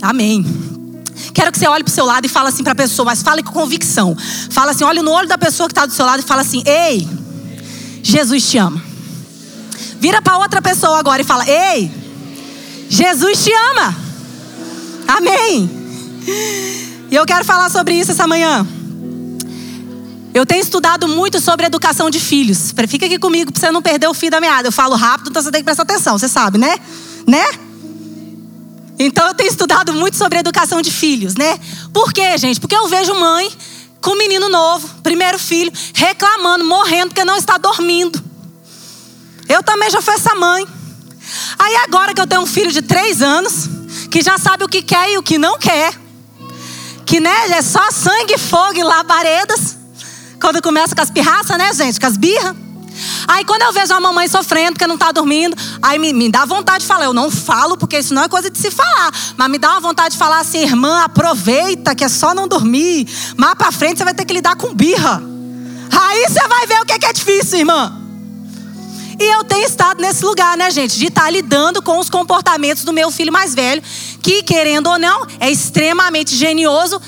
Amém. Quero que você olhe para o seu lado e fale assim para a pessoa, mas fale com convicção. Fala assim, olhe no olho da pessoa que está do seu lado e fala assim: Ei, Jesus te ama. Vira para outra pessoa agora e fala: Ei, Jesus te ama. Amém. E eu quero falar sobre isso essa manhã. Eu tenho estudado muito sobre educação de filhos. Fica aqui comigo para você não perder o fio da meada. Eu falo rápido, então você tem que prestar atenção, você sabe, né? Né? Então eu tenho estudado muito sobre educação de filhos, né? Por quê, gente? Porque eu vejo mãe com menino novo, primeiro filho, reclamando, morrendo porque não está dormindo. Eu também já fui essa mãe. Aí agora que eu tenho um filho de três anos, que já sabe o que quer e o que não quer, que né, é só sangue, fogo e labaredas. Quando começa com as pirraças, né, gente? Com as birras. Aí quando eu vejo a mamãe sofrendo porque não está dormindo, aí me, me, dá vontade de falar. Eu não falo porque isso não é coisa de se falar. Mas me dá uma vontade de falar assim, irmã, aproveita que é só não dormir. Mais para frente você vai ter que lidar com birra. Aí você vai ver o que é, é difícil, irmã. E eu tenho estado nesse lugar, né, gente? De estar tá lidando com os comportamentos do meu filho mais velho, que, querendo ou não, é extremamente genioso,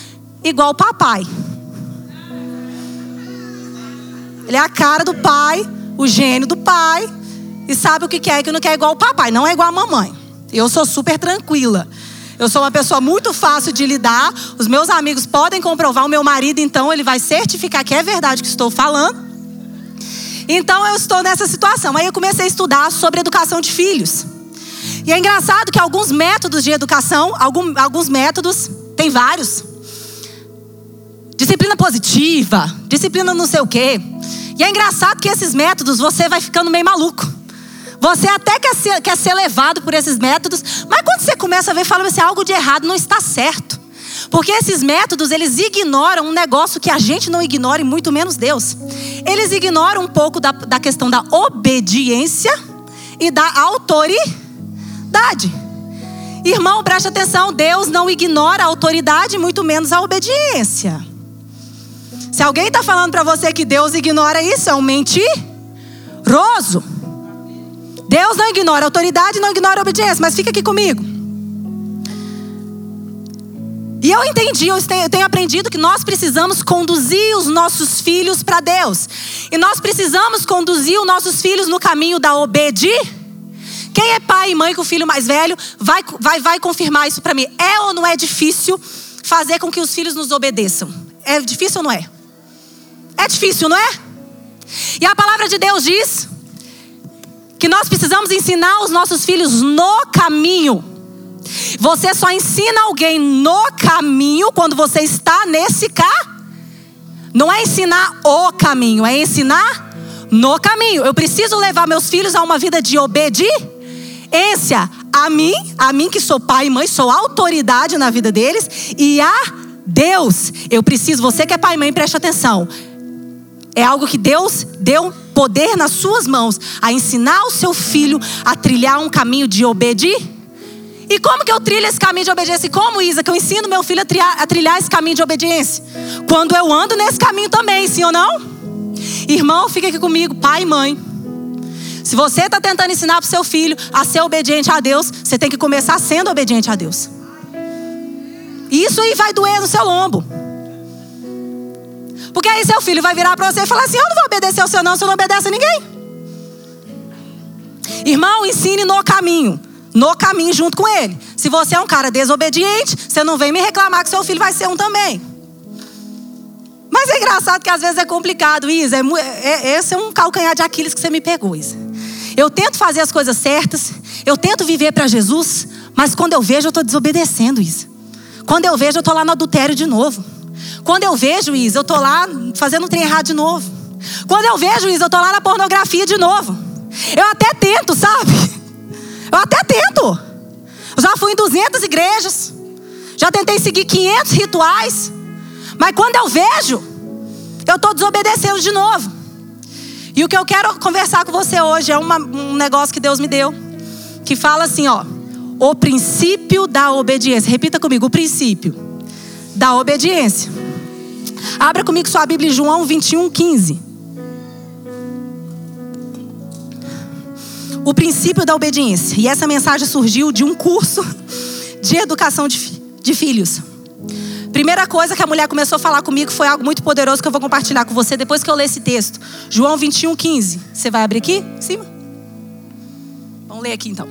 igual o papai. Ele é a cara do pai, o gênio do pai, e sabe o que quer e que não quer, igual o papai, não é igual a mamãe. Eu sou super tranquila. Eu sou uma pessoa muito fácil de lidar. Os meus amigos podem comprovar. O meu marido, então, ele vai certificar que é verdade o que estou falando. Então eu estou nessa situação. Aí eu comecei a estudar sobre educação de filhos. E é engraçado que alguns métodos de educação, alguns métodos, tem vários. Disciplina positiva, disciplina não sei o quê. E é engraçado que esses métodos você vai ficando meio maluco. Você até quer ser, quer ser levado por esses métodos, mas quando você começa a ver, fala assim, algo de errado não está certo. Porque esses métodos, eles ignoram um negócio que a gente não ignora e muito menos Deus. Eles ignoram um pouco da, da questão da obediência e da autoridade. Irmão, preste atenção, Deus não ignora a autoridade, muito menos a obediência. Se alguém está falando para você que Deus ignora isso, é um mentiroso. Deus não ignora autoridade, não ignora obediência, mas fica aqui comigo. E eu entendi, eu tenho aprendido que nós precisamos conduzir os nossos filhos para Deus. E nós precisamos conduzir os nossos filhos no caminho da obediência. Quem é pai e mãe com o filho mais velho vai, vai, vai confirmar isso para mim. É ou não é difícil fazer com que os filhos nos obedeçam? É difícil ou não é? É difícil, não é? E a palavra de Deus diz que nós precisamos ensinar os nossos filhos no caminho. Você só ensina alguém no caminho quando você está nesse cá. Não é ensinar o caminho, é ensinar no caminho. Eu preciso levar meus filhos a uma vida de obediência a mim, a mim que sou pai e mãe, sou autoridade na vida deles e a Deus. Eu preciso, você que é pai e mãe, preste atenção. É algo que Deus deu poder nas suas mãos a ensinar o seu filho a trilhar um caminho de obediência e como que eu trilho esse caminho de obediência? E como, Isa, que eu ensino meu filho a trilhar, a trilhar esse caminho de obediência? Quando eu ando nesse caminho também, sim ou não? Irmão, fica aqui comigo, pai e mãe. Se você está tentando ensinar para o seu filho a ser obediente a Deus, você tem que começar sendo obediente a Deus. Isso aí vai doer no seu lombo. Porque aí seu filho vai virar para você e falar assim: Eu não vou obedecer ao seu não, você não obedece a ninguém. Irmão, ensine no caminho no caminho junto com ele. Se você é um cara desobediente, você não vem me reclamar que seu filho vai ser um também. Mas é engraçado que às vezes é complicado, Isa. É, é, esse é um calcanhar de Aquiles que você me pegou, Isa. Eu tento fazer as coisas certas, eu tento viver para Jesus, mas quando eu vejo, eu estou desobedecendo, Isa. Quando eu vejo, eu estou lá no adultério de novo. Quando eu vejo, Isa, eu estou lá fazendo um trem errado de novo. Quando eu vejo, Isa, eu estou lá na pornografia de novo. Eu até tento, sabe? Eu até tento. Eu já fui em 200 igrejas. Já tentei seguir 500 rituais. Mas quando eu vejo, eu estou desobedecendo de novo. E o que eu quero conversar com você hoje é uma, um negócio que Deus me deu. Que fala assim, ó. O princípio da obediência. Repita comigo, o princípio da obediência. Abra comigo sua Bíblia em João 21, 15. o princípio da obediência. E essa mensagem surgiu de um curso de educação de filhos. de filhos. Primeira coisa que a mulher começou a falar comigo foi algo muito poderoso que eu vou compartilhar com você depois que eu ler esse texto. João 21, 15. Você vai abrir aqui? Em cima? Vamos ler aqui então.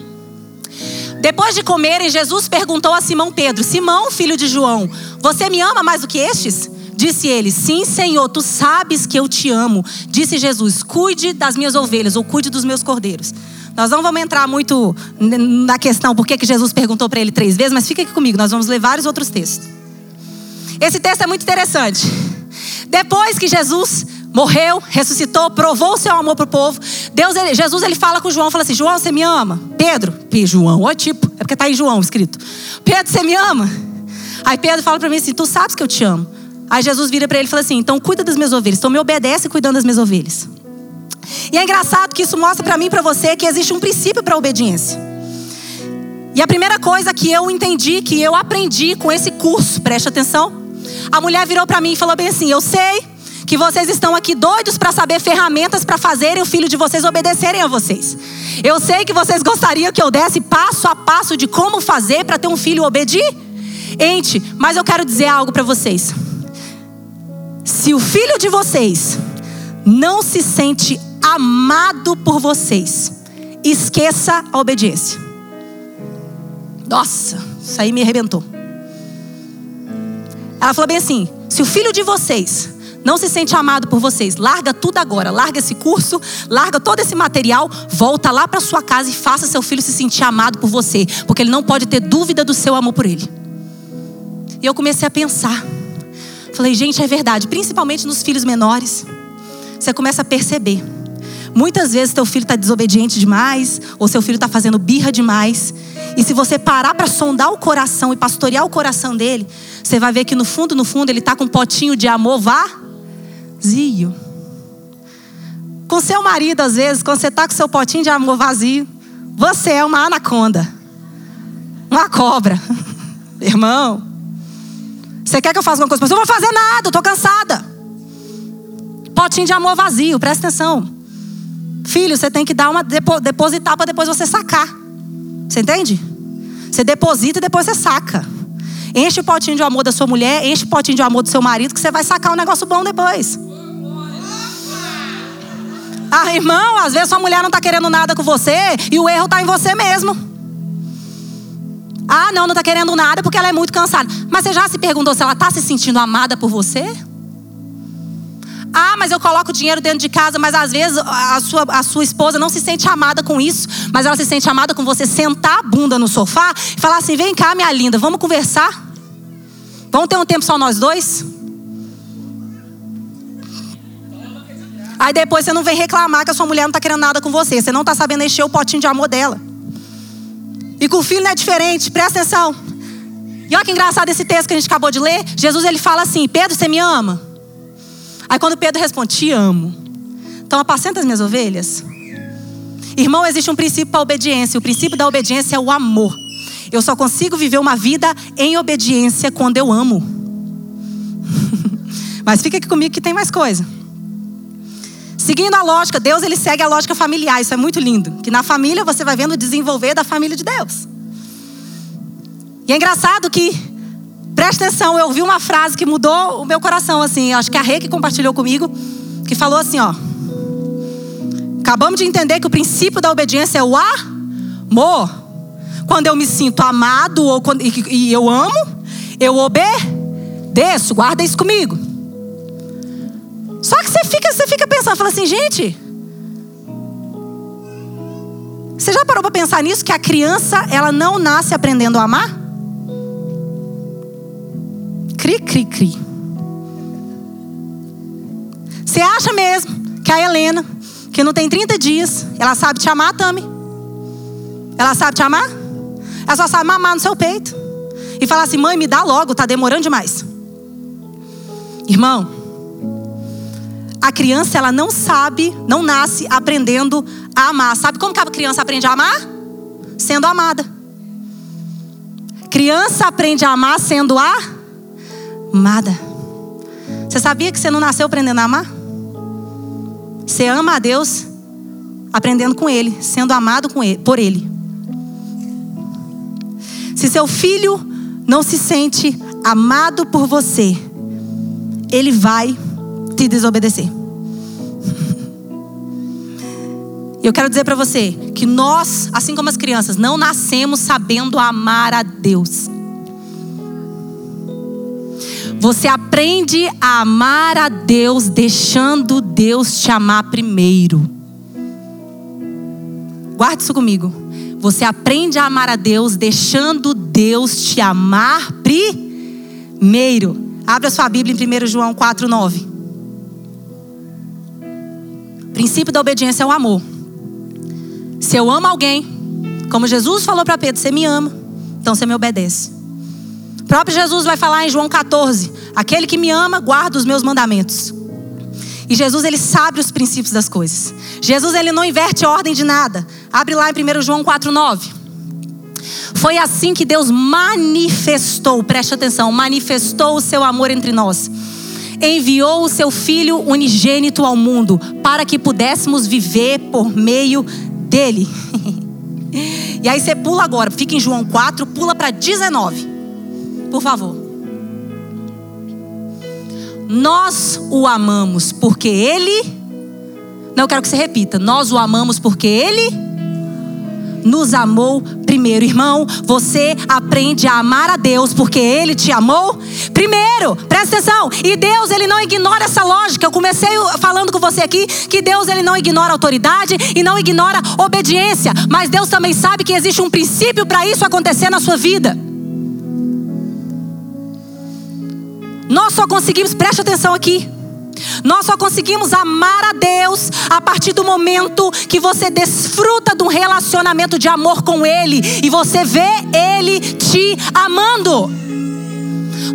Depois de comerem, Jesus perguntou a Simão Pedro: Simão, filho de João, você me ama mais do que estes? Disse ele: Sim, Senhor, tu sabes que eu te amo. Disse Jesus: Cuide das minhas ovelhas ou cuide dos meus cordeiros. Nós não vamos entrar muito na questão por que Jesus perguntou para ele três vezes, mas fica aqui comigo, nós vamos ler vários outros textos. Esse texto é muito interessante. Depois que Jesus morreu, ressuscitou, provou o seu amor para o povo, Deus, ele, Jesus ele fala com João, fala assim: João, você me ama? Pedro, João, ó tipo, é porque está em João escrito. Pedro, você me ama? Aí Pedro fala para mim assim: Tu sabes que eu te amo. Aí Jesus vira para ele e fala assim: Então cuida das minhas ovelhas, então me obedece cuidando das minhas ovelhas. E é engraçado que isso mostra para mim e para você que existe um princípio para obediência. E a primeira coisa que eu entendi, que eu aprendi com esse curso, preste atenção, a mulher virou para mim e falou bem assim: Eu sei que vocês estão aqui doidos para saber ferramentas para fazerem o filho de vocês obedecerem a vocês. Eu sei que vocês gostariam que eu desse passo a passo de como fazer para ter um filho obediente, mas eu quero dizer algo para vocês. Se o filho de vocês não se sente amado por vocês, esqueça a obediência. Nossa, isso aí me arrebentou. Ela falou bem assim: se o filho de vocês não se sente amado por vocês, larga tudo agora, larga esse curso, larga todo esse material, volta lá para sua casa e faça seu filho se sentir amado por você, porque ele não pode ter dúvida do seu amor por ele. E eu comecei a pensar. Falei, gente, é verdade, principalmente nos filhos menores. Você começa a perceber. Muitas vezes teu filho está desobediente demais, ou seu filho está fazendo birra demais. E se você parar para sondar o coração e pastorear o coração dele, você vai ver que no fundo, no fundo, ele está com um potinho de amor vazio. Com seu marido, às vezes, quando você está com seu potinho de amor vazio, você é uma anaconda, uma cobra. Irmão, você quer que eu faça alguma coisa? Eu não vou fazer nada, eu estou cansada. Potinho de amor vazio, presta atenção. Filho, você tem que dar uma depositar para depois você sacar. Você entende? Você deposita e depois você saca. Enche o potinho de amor da sua mulher, enche o potinho de amor do seu marido, que você vai sacar um negócio bom depois. Ah, irmão, às vezes sua mulher não está querendo nada com você e o erro está em você mesmo. Ah, não, não está querendo nada porque ela é muito cansada. Mas você já se perguntou se ela está se sentindo amada por você? Ah, mas eu coloco dinheiro dentro de casa, mas às vezes a sua, a sua esposa não se sente amada com isso, mas ela se sente amada com você sentar a bunda no sofá e falar assim: vem cá, minha linda, vamos conversar? Vamos ter um tempo só nós dois? Aí depois você não vem reclamar que a sua mulher não está querendo nada com você, você não está sabendo encher o potinho de amor dela. E com o filho não é diferente, presta atenção. E olha que engraçado esse texto que a gente acabou de ler. Jesus ele fala assim: Pedro, você me ama? Aí quando Pedro responde, te amo. Então apacenta as minhas ovelhas. Irmão, existe um princípio para obediência. O princípio da obediência é o amor. Eu só consigo viver uma vida em obediência quando eu amo. Mas fica aqui comigo que tem mais coisa. Seguindo a lógica, Deus ele segue a lógica familiar. Isso é muito lindo. Que na família você vai vendo desenvolver da família de Deus. E é engraçado que Presta atenção, eu ouvi uma frase que mudou o meu coração, assim. Acho que a Rê que compartilhou comigo, que falou assim, ó. Acabamos de entender que o princípio da obediência é o amor. Quando eu me sinto amado ou quando, e, e eu amo, eu obedeço. Guarda isso comigo. Só que você fica, você fica pensando, fala assim, gente. Você já parou para pensar nisso que a criança ela não nasce aprendendo a amar? Cri, cri, cri. Você acha mesmo que a Helena, que não tem 30 dias, ela sabe te amar, Tami? Ela sabe te amar? Ela só sabe mamar no seu peito. E falar assim, mãe, me dá logo, tá demorando demais. Irmão, a criança ela não sabe, não nasce aprendendo a amar. Sabe como que a criança aprende a amar? Sendo amada. Criança aprende a amar sendo amada. Você sabia que você não nasceu aprendendo a amar? Você ama a Deus aprendendo com Ele, sendo amado com ele, por Ele. Se seu filho não se sente amado por você, ele vai te desobedecer. Eu quero dizer para você que nós, assim como as crianças, não nascemos sabendo amar a Deus. Você aprende a amar a Deus deixando Deus te amar primeiro. Guarde isso comigo. Você aprende a amar a Deus deixando Deus te amar primeiro. Abra sua Bíblia em 1 João 4,9. Princípio da obediência é o amor. Se eu amo alguém, como Jesus falou para Pedro, você me ama, então você me obedece. O próprio Jesus vai falar em João 14: aquele que me ama, guarda os meus mandamentos. E Jesus, ele sabe os princípios das coisas. Jesus, ele não inverte a ordem de nada. Abre lá em 1 João 4,9. Foi assim que Deus manifestou, preste atenção, manifestou o seu amor entre nós. Enviou o seu Filho unigênito ao mundo para que pudéssemos viver por meio dele. e aí você pula agora, fica em João 4, pula para 19. Por favor. Nós o amamos porque ele. Não, eu quero que você repita. Nós o amamos porque ele nos amou primeiro. Irmão, você aprende a amar a Deus porque Ele te amou primeiro. Presta atenção. E Deus, Ele não ignora essa lógica. Eu comecei falando com você aqui que Deus, Ele não ignora autoridade e não ignora obediência. Mas Deus também sabe que existe um princípio para isso acontecer na sua vida. Nós só conseguimos, preste atenção aqui. Nós só conseguimos amar a Deus a partir do momento que você desfruta de um relacionamento de amor com Ele e você vê Ele te amando.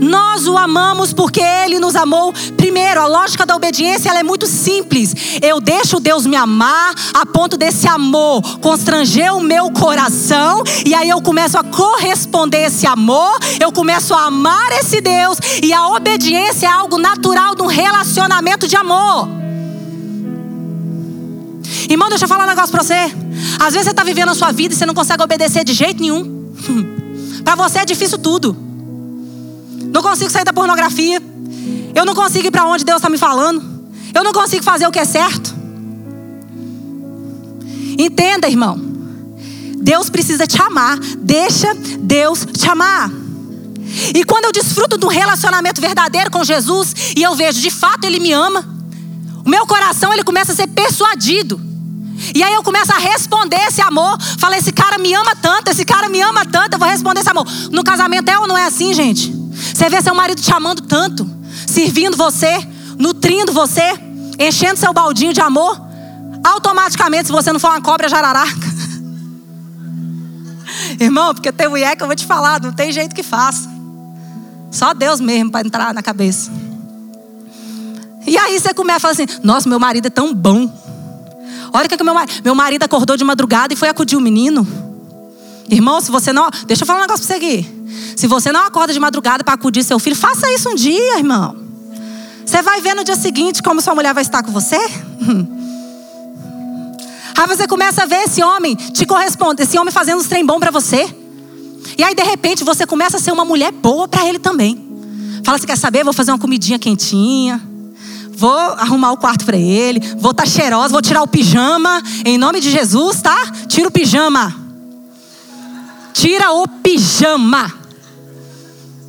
Nós o amamos porque Ele nos amou primeiro. A lógica da obediência é muito simples. Eu deixo Deus me amar a ponto desse amor constranger o meu coração e aí eu começo a corresponder esse amor. Eu começo a amar esse Deus e a obediência é algo natural de um relacionamento de amor. Irmão, deixa eu falar um negócio para você. Às vezes você está vivendo a sua vida e você não consegue obedecer de jeito nenhum. para você é difícil tudo. Não consigo sair da pornografia. Eu não consigo ir para onde Deus está me falando. Eu não consigo fazer o que é certo. Entenda, irmão. Deus precisa te amar. Deixa Deus te amar. E quando eu desfruto de um relacionamento verdadeiro com Jesus e eu vejo de fato Ele me ama, o meu coração ele começa a ser persuadido. E aí eu começo a responder esse amor. Falei, esse cara me ama tanto, esse cara me ama tanto, eu vou responder esse amor. No casamento é ou não é assim, gente? Você vê seu marido te amando tanto, servindo você, nutrindo você, enchendo seu baldinho de amor. Automaticamente, se você não for uma cobra jararaca. Irmão, porque tem mulher que eu vou te falar, não tem jeito que faça. Só Deus mesmo para entrar na cabeça. E aí você começa a falar assim: Nossa, meu marido é tão bom. Olha o que, que meu marido. Meu marido acordou de madrugada e foi acudir o menino. Irmão, se você não. Deixa eu falar um negócio pra você aqui. Se você não acorda de madrugada para acudir seu filho, faça isso um dia, irmão. Você vai ver no dia seguinte como sua mulher vai estar com você? Aí você começa a ver esse homem te corresponde, esse homem fazendo os trem bom para você. E aí de repente você começa a ser uma mulher boa para ele também. Fala, você quer saber? Vou fazer uma comidinha quentinha. Vou arrumar o quarto para ele. Vou estar tá cheirosa. Vou tirar o pijama. Em nome de Jesus, tá? Tira o pijama. Tira o pijama.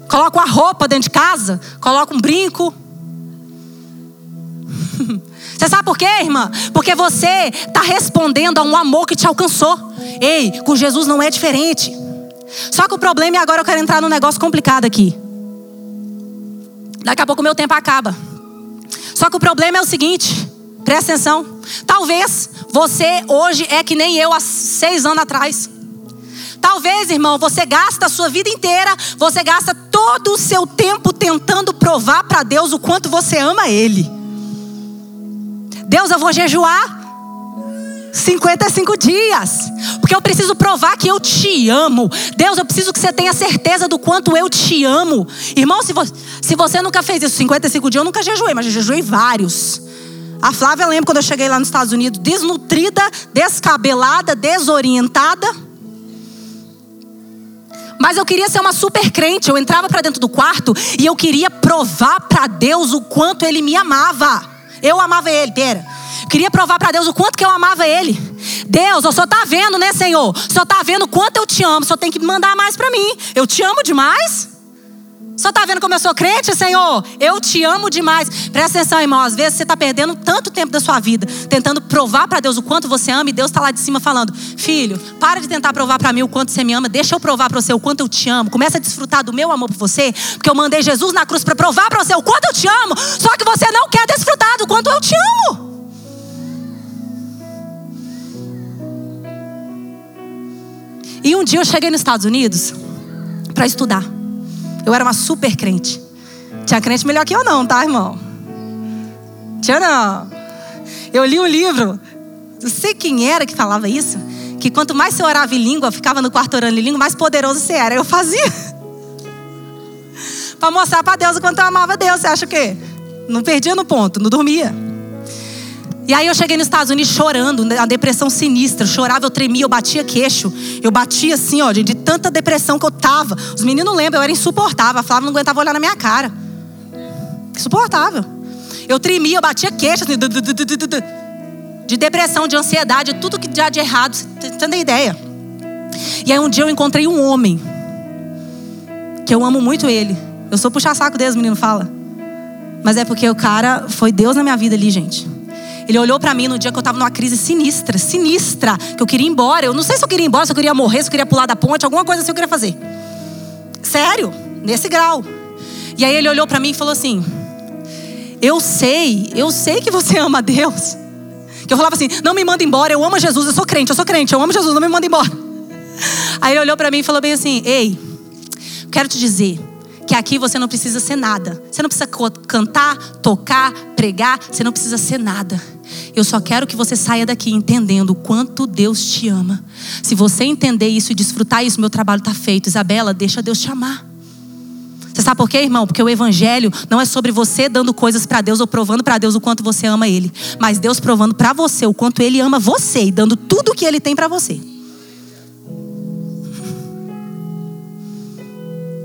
Coloca uma roupa dentro de casa, coloca um brinco. Você sabe por quê, irmã? Porque você está respondendo a um amor que te alcançou. Ei, com Jesus não é diferente. Só que o problema é agora eu quero entrar num negócio complicado aqui. Daqui a pouco o meu tempo acaba. Só que o problema é o seguinte, presta atenção. Talvez você hoje é que nem eu há seis anos atrás. Talvez, irmão, você gasta a sua vida inteira, você gasta todo o seu tempo tentando provar para Deus o quanto você ama Ele. Deus, eu vou jejuar 55 dias, porque eu preciso provar que eu te amo. Deus, eu preciso que você tenha certeza do quanto eu te amo. Irmão, se você, se você nunca fez isso, 55 dias, eu nunca jejuei, mas eu jejuei vários. A Flávia lembra quando eu cheguei lá nos Estados Unidos, desnutrida, descabelada, desorientada. Mas eu queria ser uma super crente. Eu entrava para dentro do quarto e eu queria provar para Deus o quanto ele me amava. Eu amava ele, pera. Queria provar para Deus o quanto que eu amava ele. Deus, o senhor tá vendo, né, Senhor? O senhor tá vendo quanto eu te amo. O senhor tem que mandar mais para mim. Eu te amo demais. Só está vendo como eu sou crente, Senhor? Eu te amo demais. Presta atenção, irmão. Às vezes você está perdendo tanto tempo da sua vida tentando provar para Deus o quanto você ama e Deus está lá de cima falando: Filho, para de tentar provar para mim o quanto você me ama. Deixa eu provar para você o quanto eu te amo. Começa a desfrutar do meu amor por você, porque eu mandei Jesus na cruz para provar para você o quanto eu te amo. Só que você não quer desfrutar do quanto eu te amo. E um dia eu cheguei nos Estados Unidos para estudar. Eu era uma super crente. Tinha crente melhor que eu, não, tá, irmão? Tinha não. Eu li um livro, não sei quem era que falava isso, que quanto mais você orava em língua, ficava no quarto orando em língua, mais poderoso você era. Eu fazia. para mostrar para Deus o quanto eu amava Deus. Você acha o quê? Não perdia no ponto, não dormia. E aí eu cheguei nos Estados Unidos chorando, a depressão sinistra. Eu chorava, eu tremia, eu batia queixo. Eu batia assim, ó, de, de tanta depressão que eu tava. Os meninos lembram, eu era insuportável. A Flávia não aguentava olhar na minha cara. Insuportável. Eu tremia, eu batia queixo, assim, de depressão, de ansiedade, tudo que já de errado. Você tem ideia? E aí um dia eu encontrei um homem, que eu amo muito ele. Eu sou puxa-saco deles, o menino fala. Mas é porque o cara foi Deus na minha vida ali, gente. Ele olhou para mim no dia que eu estava numa crise sinistra, sinistra, que eu queria ir embora. Eu não sei se eu queria ir embora, se eu queria morrer, se eu queria pular da ponte, alguma coisa assim eu queria fazer. Sério, nesse grau. E aí ele olhou para mim e falou assim: Eu sei, eu sei que você ama Deus. Que eu falava assim: Não me manda embora, eu amo Jesus, eu sou crente, eu sou crente, eu amo Jesus, não me manda embora. Aí ele olhou para mim e falou bem assim: Ei, quero te dizer que aqui você não precisa ser nada. Você não precisa cantar, tocar, pregar, você não precisa ser nada. Eu só quero que você saia daqui entendendo o quanto Deus te ama. Se você entender isso e desfrutar isso, meu trabalho está feito. Isabela, deixa Deus te amar. Você sabe por quê, irmão? Porque o evangelho não é sobre você dando coisas para Deus ou provando para Deus o quanto você ama Ele, mas Deus provando para você o quanto Ele ama você e dando tudo o que Ele tem para você.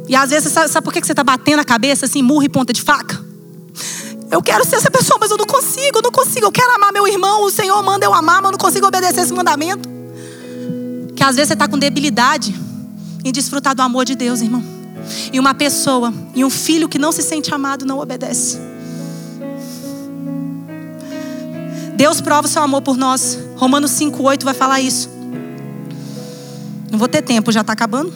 E às vezes, sabe, sabe por que você está batendo a cabeça assim, murro e ponta de faca? Eu quero ser essa pessoa, mas eu não consigo, eu não consigo. Eu quero amar meu irmão, o Senhor manda eu amar, mas eu não consigo obedecer esse mandamento. Que às vezes você está com debilidade em desfrutar do amor de Deus, irmão. E uma pessoa, e um filho que não se sente amado, não obedece. Deus prova o seu amor por nós. Romanos 5,8 vai falar isso. Não vou ter tempo, já está acabando.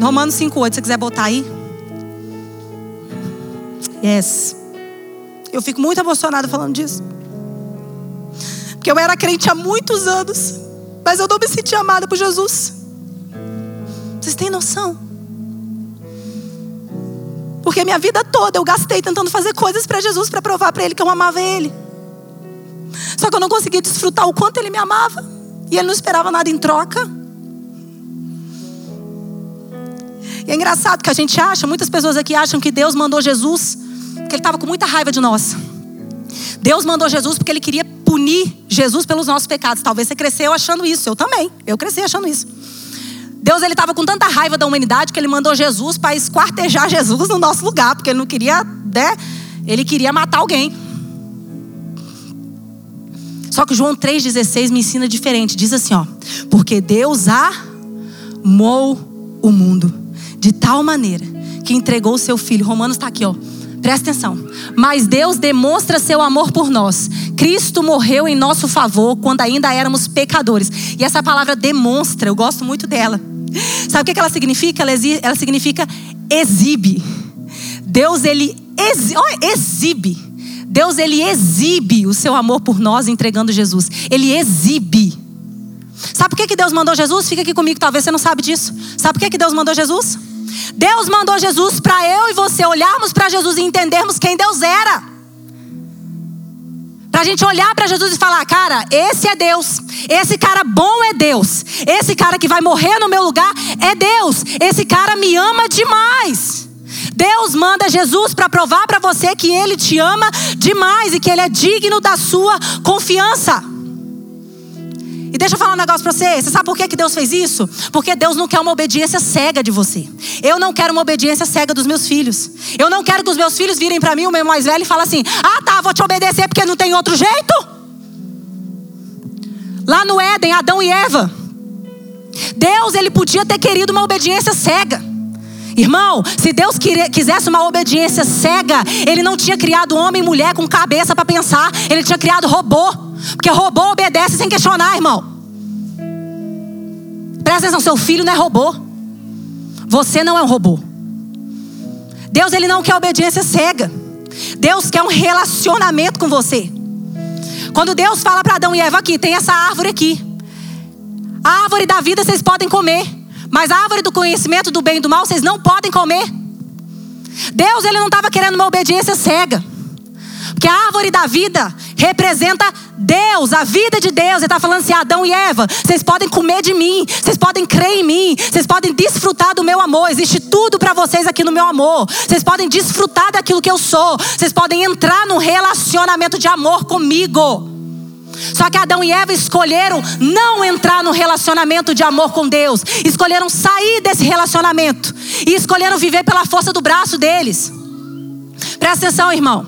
Romanos 5,8, se quiser botar aí. Yes. Eu fico muito emocionada falando disso. Porque eu era crente há muitos anos, mas eu não me sentia amada por Jesus. Vocês têm noção? Porque minha vida toda eu gastei tentando fazer coisas para Jesus para provar para ele que eu amava ele. Só que eu não conseguia desfrutar o quanto ele me amava e ele não esperava nada em troca. E é engraçado que a gente acha, muitas pessoas aqui acham que Deus mandou Jesus porque ele estava com muita raiva de nós. Deus mandou Jesus porque ele queria punir Jesus pelos nossos pecados. Talvez você cresceu achando isso, eu também. Eu cresci achando isso. Deus ele estava com tanta raiva da humanidade que ele mandou Jesus para esquartejar Jesus no nosso lugar, porque ele não queria, né? Ele queria matar alguém. Só que João 3,16 me ensina diferente. Diz assim, ó. Porque Deus amou o mundo de tal maneira que entregou o seu filho. Romanos está aqui, ó. Presta atenção. Mas Deus demonstra seu amor por nós. Cristo morreu em nosso favor quando ainda éramos pecadores. E essa palavra demonstra, eu gosto muito dela. Sabe o que ela significa? Ela, ela significa exibe. Deus, ele exi, oh, exibe. Deus, ele exibe o seu amor por nós entregando Jesus. Ele exibe. Sabe por que, que Deus mandou Jesus? Fica aqui comigo, talvez você não sabe disso. Sabe por que, que Deus mandou Jesus? Deus mandou Jesus para eu e você olharmos para Jesus e entendermos quem Deus era. Para a gente olhar para Jesus e falar: cara, esse é Deus. Esse cara bom é Deus. Esse cara que vai morrer no meu lugar é Deus. Esse cara me ama demais. Deus manda Jesus para provar para você que Ele te ama demais e que Ele é digno da sua confiança. E deixa eu falar um negócio pra você. Você sabe por que Deus fez isso? Porque Deus não quer uma obediência cega de você. Eu não quero uma obediência cega dos meus filhos. Eu não quero que os meus filhos virem para mim, o meu mais velho, e falem assim: Ah, tá, vou te obedecer porque não tem outro jeito. Lá no Éden, Adão e Eva. Deus, ele podia ter querido uma obediência cega. Irmão, se Deus quisesse uma obediência cega, Ele não tinha criado homem e mulher com cabeça para pensar, Ele tinha criado robô. Porque robô obedece sem questionar, irmão. Presta atenção, seu filho não é robô. Você não é um robô. Deus ele não quer obediência cega. Deus quer um relacionamento com você. Quando Deus fala para Adão e Eva aqui, tem essa árvore aqui. A árvore da vida vocês podem comer. Mas a árvore do conhecimento do bem e do mal vocês não podem comer. Deus ele não estava querendo uma obediência cega. Porque a árvore da vida representa Deus, a vida de Deus. Ele está falando assim: Adão e Eva, vocês podem comer de mim, vocês podem crer em mim, vocês podem desfrutar do meu amor. Existe tudo para vocês aqui no meu amor. Vocês podem desfrutar daquilo que eu sou. Vocês podem entrar num relacionamento de amor comigo. Só que Adão e Eva escolheram não entrar no relacionamento de amor com Deus, escolheram sair desse relacionamento e escolheram viver pela força do braço deles. Presta atenção, irmão.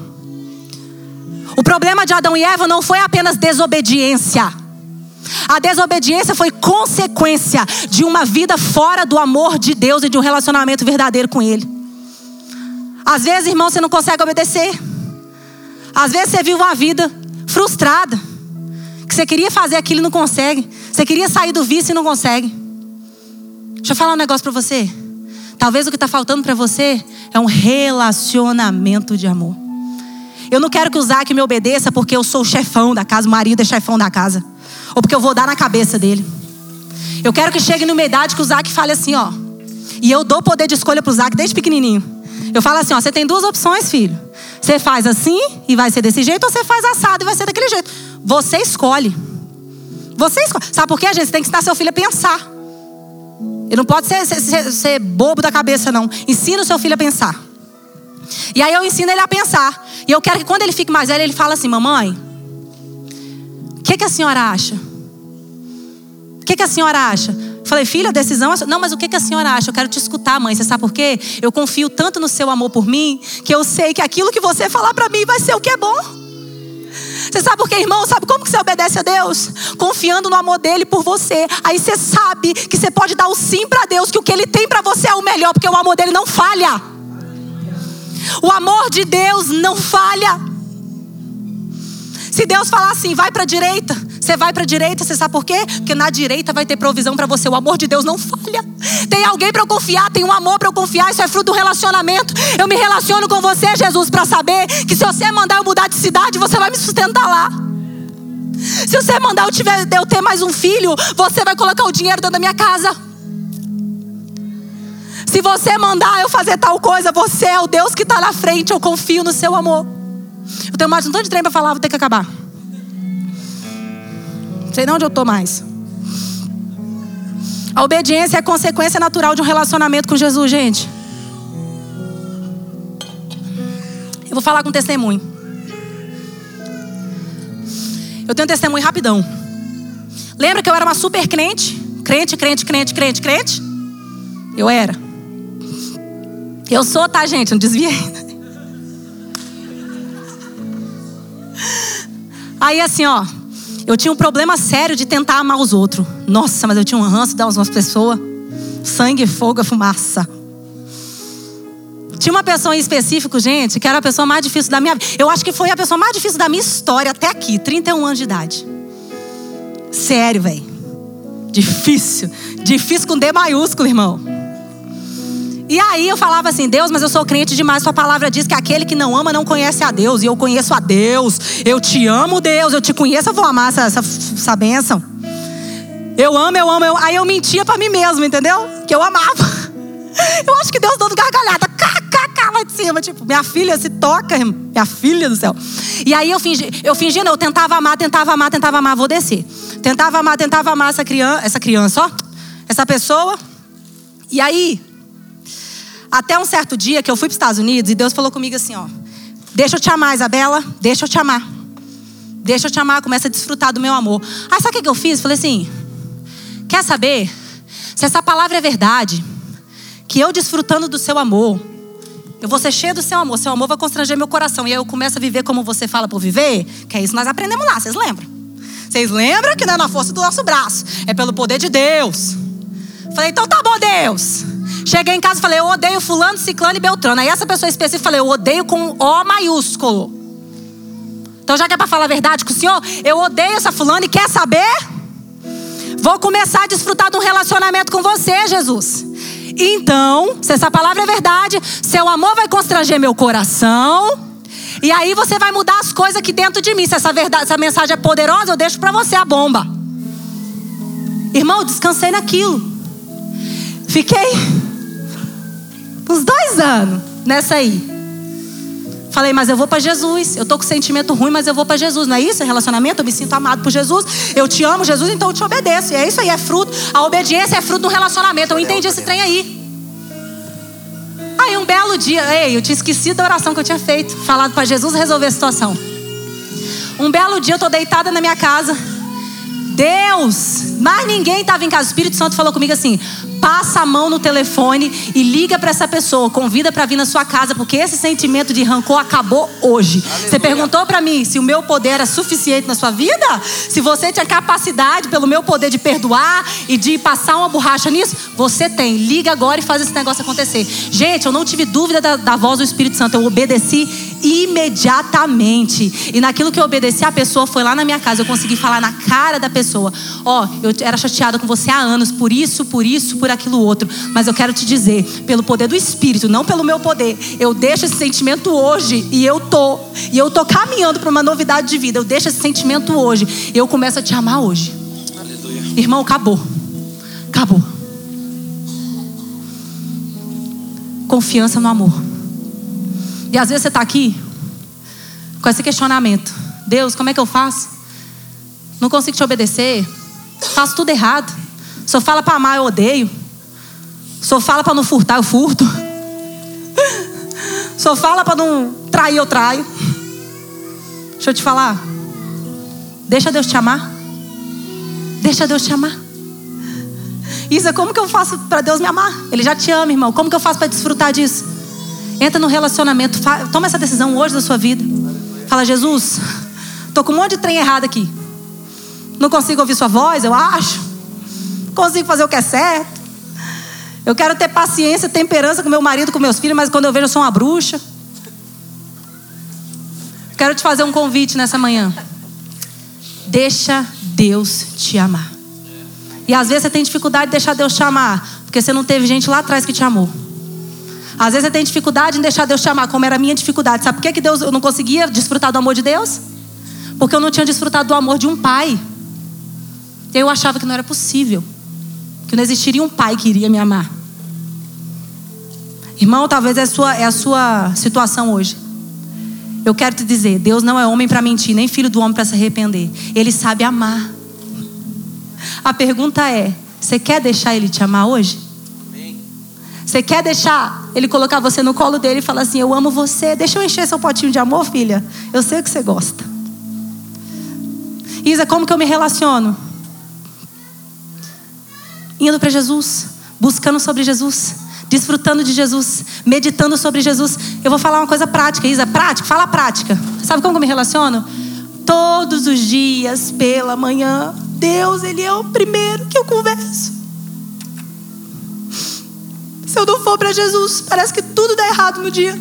O problema de Adão e Eva não foi apenas desobediência. A desobediência foi consequência de uma vida fora do amor de Deus e de um relacionamento verdadeiro com Ele. Às vezes, irmão, você não consegue obedecer. Às vezes você vive uma vida frustrada que você queria fazer aquilo e não consegue. Você queria sair do vício e não consegue. Deixa eu falar um negócio para você. Talvez o que está faltando para você é um relacionamento de amor. Eu não quero que o Zac me obedeça porque eu sou o chefão da casa, o marido é chefão da casa. Ou porque eu vou dar na cabeça dele. Eu quero que chegue numa idade que o Zac fale assim, ó. E eu dou poder de escolha pro Zac desde pequenininho. Eu falo assim, ó, você tem duas opções, filho. Você faz assim e vai ser desse jeito, ou você faz assado e vai ser daquele jeito. Você escolhe. Você escolhe. Sabe por quê, gente? Você tem que ensinar seu filho a pensar. Ele não pode ser, ser, ser bobo da cabeça, não. Ensina o seu filho a pensar. E aí eu ensino ele a pensar. E eu quero que quando ele fique mais velho, ele fale assim: Mamãe, o que, que a senhora acha? O que, que a senhora acha? Falei, filha, a decisão é. Não, mas o que, que a senhora acha? Eu quero te escutar, mãe. Você sabe por quê? Eu confio tanto no seu amor por mim que eu sei que aquilo que você falar para mim vai ser o que é bom. Você sabe por quê, irmão? Sabe como que você obedece a Deus? Confiando no amor dele por você. Aí você sabe que você pode dar o sim para Deus, que o que ele tem para você é o melhor, porque o amor dele não falha. O amor de Deus não falha. Se Deus falar assim, vai para a direita, você vai para a direita, você sabe por quê? Porque na direita vai ter provisão para você. O amor de Deus não falha. Tem alguém para eu confiar, tem um amor para eu confiar. Isso é fruto do relacionamento. Eu me relaciono com você, Jesus, para saber que se você mandar eu mudar de cidade, você vai me sustentar lá. Se você mandar eu, tiver, eu ter mais um filho, você vai colocar o dinheiro dentro da minha casa. Se você mandar eu fazer tal coisa, você é o Deus que está na frente. Eu confio no seu amor. Eu tenho mais um tanto de trem para falar, vou ter que acabar. Não sei nem onde eu estou mais. A obediência é consequência natural de um relacionamento com Jesus, gente. Eu vou falar com testemunho. Eu tenho um testemunho rapidão. Lembra que eu era uma super crente? Crente, crente, crente, crente, crente? Eu era. Eu sou, tá, gente? Não desviei. Aí assim, ó. Eu tinha um problema sério de tentar amar os outros. Nossa, mas eu tinha um ranço de umas pessoas. Sangue, fogo, fumaça. Tinha uma pessoa em específico, gente, que era a pessoa mais difícil da minha vida. Eu acho que foi a pessoa mais difícil da minha história até aqui, 31 anos de idade. Sério, velho. Difícil. Difícil com D maiúsculo, irmão. E aí eu falava assim, Deus, mas eu sou crente demais. Sua palavra diz que aquele que não ama não conhece a Deus. E eu conheço a Deus. Eu te amo, Deus. Eu te conheço, eu vou amar essa, essa, essa bênção. Eu amo, eu amo, eu... Aí eu mentia para mim mesmo, entendeu? Que eu amava. Eu acho que Deus dando gargalhada. Kkk lá de cima. Tipo, minha filha se toca, minha filha do céu. E aí eu fingi, eu fingi, não, eu tentava amar, tentava amar, tentava amar, vou descer. Tentava amar, tentava amar essa criança, essa criança, ó. Essa pessoa. E aí, até um certo dia que eu fui para os Estados Unidos e Deus falou comigo assim: ó, deixa eu te amar, Isabela, deixa eu te amar. Deixa eu te amar, começa a desfrutar do meu amor. Aí sabe o que eu fiz? Falei assim: quer saber? Se essa palavra é verdade, que eu desfrutando do seu amor, eu vou ser cheio do seu amor, seu amor vai constranger meu coração. E aí eu começo a viver como você fala por viver, que é isso nós aprendemos lá, vocês lembram? Vocês lembram que não é na força do nosso braço, é pelo poder de Deus. Falei, então tá bom, Deus. Cheguei em casa e falei, eu odeio fulano, ciclano e beltrano. Aí essa pessoa específica falei, eu odeio com O maiúsculo. Então já que é para falar a verdade com o senhor, eu odeio essa fulana e quer saber? Vou começar a desfrutar de um relacionamento com você, Jesus. Então, se essa palavra é verdade, seu amor vai constranger meu coração. E aí você vai mudar as coisas aqui dentro de mim. Se essa, verdade, essa mensagem é poderosa, eu deixo para você a bomba. Irmão, descansei naquilo. Fiquei uns dois anos nessa aí. Falei, mas eu vou para Jesus. Eu tô com sentimento ruim, mas eu vou para Jesus. Não é isso? É relacionamento, eu me sinto amado por Jesus. Eu te amo, Jesus, então eu te obedeço. E é isso aí, é fruto. A obediência é fruto do relacionamento. Eu entendi esse trem aí. Aí um belo dia, ei, eu tinha esquecido da oração que eu tinha feito, falado para Jesus resolver a situação. Um belo dia eu tô deitada na minha casa. Deus, mais ninguém estava em casa. O Espírito Santo falou comigo assim: passa a mão no telefone e liga para essa pessoa, convida para vir na sua casa, porque esse sentimento de rancor acabou hoje. Aleluia. Você perguntou para mim se o meu poder era suficiente na sua vida? Se você tinha capacidade pelo meu poder de perdoar e de passar uma borracha nisso? Você tem. Liga agora e faz esse negócio acontecer. Gente, eu não tive dúvida da, da voz do Espírito Santo, eu obedeci imediatamente. E naquilo que eu obedeci, a pessoa foi lá na minha casa. Eu consegui falar na cara da pessoa: Ó, oh, eu era chateada com você há anos, por isso, por isso, por aquilo outro. Mas eu quero te dizer, pelo poder do Espírito, não pelo meu poder, eu deixo esse sentimento hoje e eu tô. E eu tô caminhando para uma novidade de vida. Eu deixo esse sentimento hoje. E eu começo a te amar hoje. Aleluia. Irmão, acabou. Acabou. Confiança no amor. E às vezes você está aqui com esse questionamento: Deus, como é que eu faço? Não consigo te obedecer. Faço tudo errado. Só fala para amar, eu odeio. Só fala para não furtar, eu furto. Só fala para não trair, eu traio. Deixa eu te falar. Deixa Deus te amar. Deixa Deus te amar. Isa, como que eu faço para Deus me amar? Ele já te ama, irmão. Como que eu faço para desfrutar disso? Entra no relacionamento, toma essa decisão hoje da sua vida. Fala, Jesus, tô com um monte de trem errado aqui. Não consigo ouvir sua voz, eu acho. Consigo fazer o que é certo. Eu quero ter paciência, temperança com meu marido, com meus filhos, mas quando eu vejo eu sou uma bruxa. Quero te fazer um convite nessa manhã. Deixa Deus te amar. E às vezes você tem dificuldade de deixar Deus te amar, porque você não teve gente lá atrás que te amou. Às vezes você tem dificuldade em deixar Deus te amar, como era a minha dificuldade. Sabe por que, Deus, eu não conseguia desfrutar do amor de Deus? Porque eu não tinha desfrutado do amor de um pai. Eu achava que não era possível. Que não existiria um pai que iria me amar. Irmão, talvez é a sua, é a sua situação hoje. Eu quero te dizer: Deus não é homem para mentir, nem filho do homem para se arrepender. Ele sabe amar. A pergunta é: você quer deixar ele te amar hoje? Você quer deixar ele colocar você no colo dele e falar assim: Eu amo você, deixa eu encher seu potinho de amor, filha. Eu sei o que você gosta. Isa, como que eu me relaciono? Indo para Jesus, buscando sobre Jesus, desfrutando de Jesus, meditando sobre Jesus. Eu vou falar uma coisa prática, Isa, prática, fala prática. Sabe como que eu me relaciono? Todos os dias, pela manhã, Deus, Ele é o primeiro que eu converso. Eu não for para Jesus, parece que tudo dá errado no dia.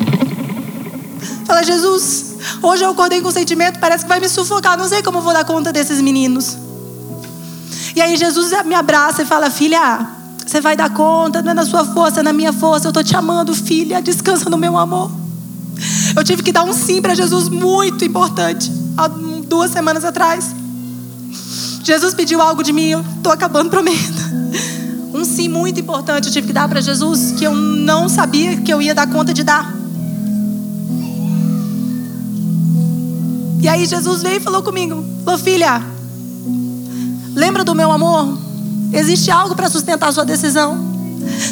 Fala, Jesus, hoje eu acordei com um sentimento, parece que vai me sufocar, não sei como eu vou dar conta desses meninos. E aí Jesus me abraça e fala: Filha, você vai dar conta, não é na sua força, é na minha força. Eu estou te amando, filha, descansa no meu amor. Eu tive que dar um sim para Jesus muito importante, há duas semanas atrás. Jesus pediu algo de mim, eu estou acabando prometendo um sim muito importante eu tive que dar para Jesus que eu não sabia que eu ia dar conta de dar. E aí Jesus veio e falou comigo: falou, filha, lembra do meu amor? Existe algo para sustentar a sua decisão.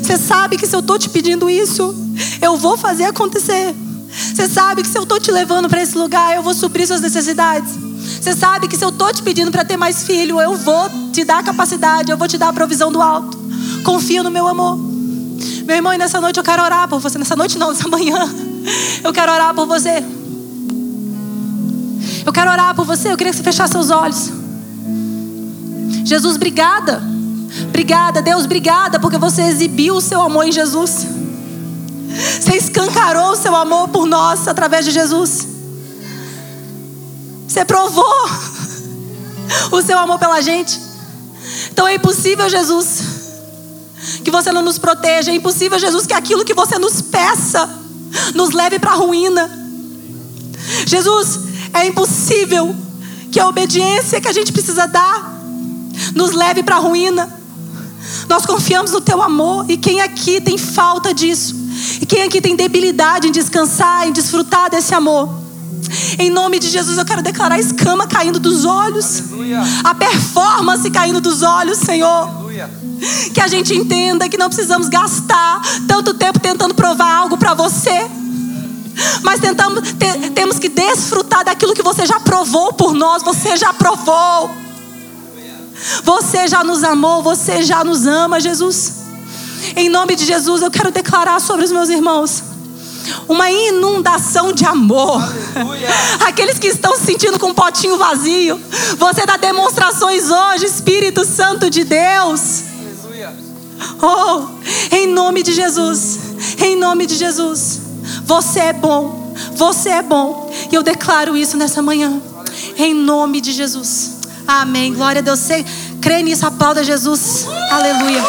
Você sabe que se eu estou te pedindo isso, eu vou fazer acontecer. Você sabe que se eu estou te levando para esse lugar, eu vou suprir suas necessidades. Você sabe que se eu estou te pedindo para ter mais filho, eu vou te dar capacidade, eu vou te dar a provisão do alto. Confia no meu amor. Meu irmão, e nessa noite eu quero orar por você. Nessa noite não, nessa manhã. Eu quero orar por você. Eu quero orar por você. Eu queria que você fechasse seus olhos. Jesus, obrigada. Obrigada, Deus, obrigada, porque você exibiu o seu amor em Jesus. Você escancarou o seu amor por nós através de Jesus. Você provou o seu amor pela gente. Então é impossível, Jesus, que você não nos proteja. É impossível, Jesus, que aquilo que você nos peça nos leve para a ruína. Jesus, é impossível que a obediência que a gente precisa dar nos leve para a ruína. Nós confiamos no teu amor e quem aqui tem falta disso? E quem aqui tem debilidade em descansar, em desfrutar desse amor? Em nome de Jesus, eu quero declarar a escama caindo dos olhos, Aleluia. a performance caindo dos olhos, Senhor. Que a gente entenda que não precisamos gastar tanto tempo tentando provar algo para você, mas tentamos, te, temos que desfrutar daquilo que você já provou por nós, você já provou. Você já nos amou, você já nos ama, Jesus. Em nome de Jesus, eu quero declarar sobre os meus irmãos uma inundação de amor. Aleluia. Aqueles que estão se sentindo com um potinho vazio, você dá demonstrações hoje, Espírito Santo de Deus. Oh, em nome de Jesus, em nome de Jesus, você é bom, você é bom, e eu declaro isso nessa manhã, em nome de Jesus. Amém. Glória a Deus. Você crê nisso, aplauda Jesus. Aleluia.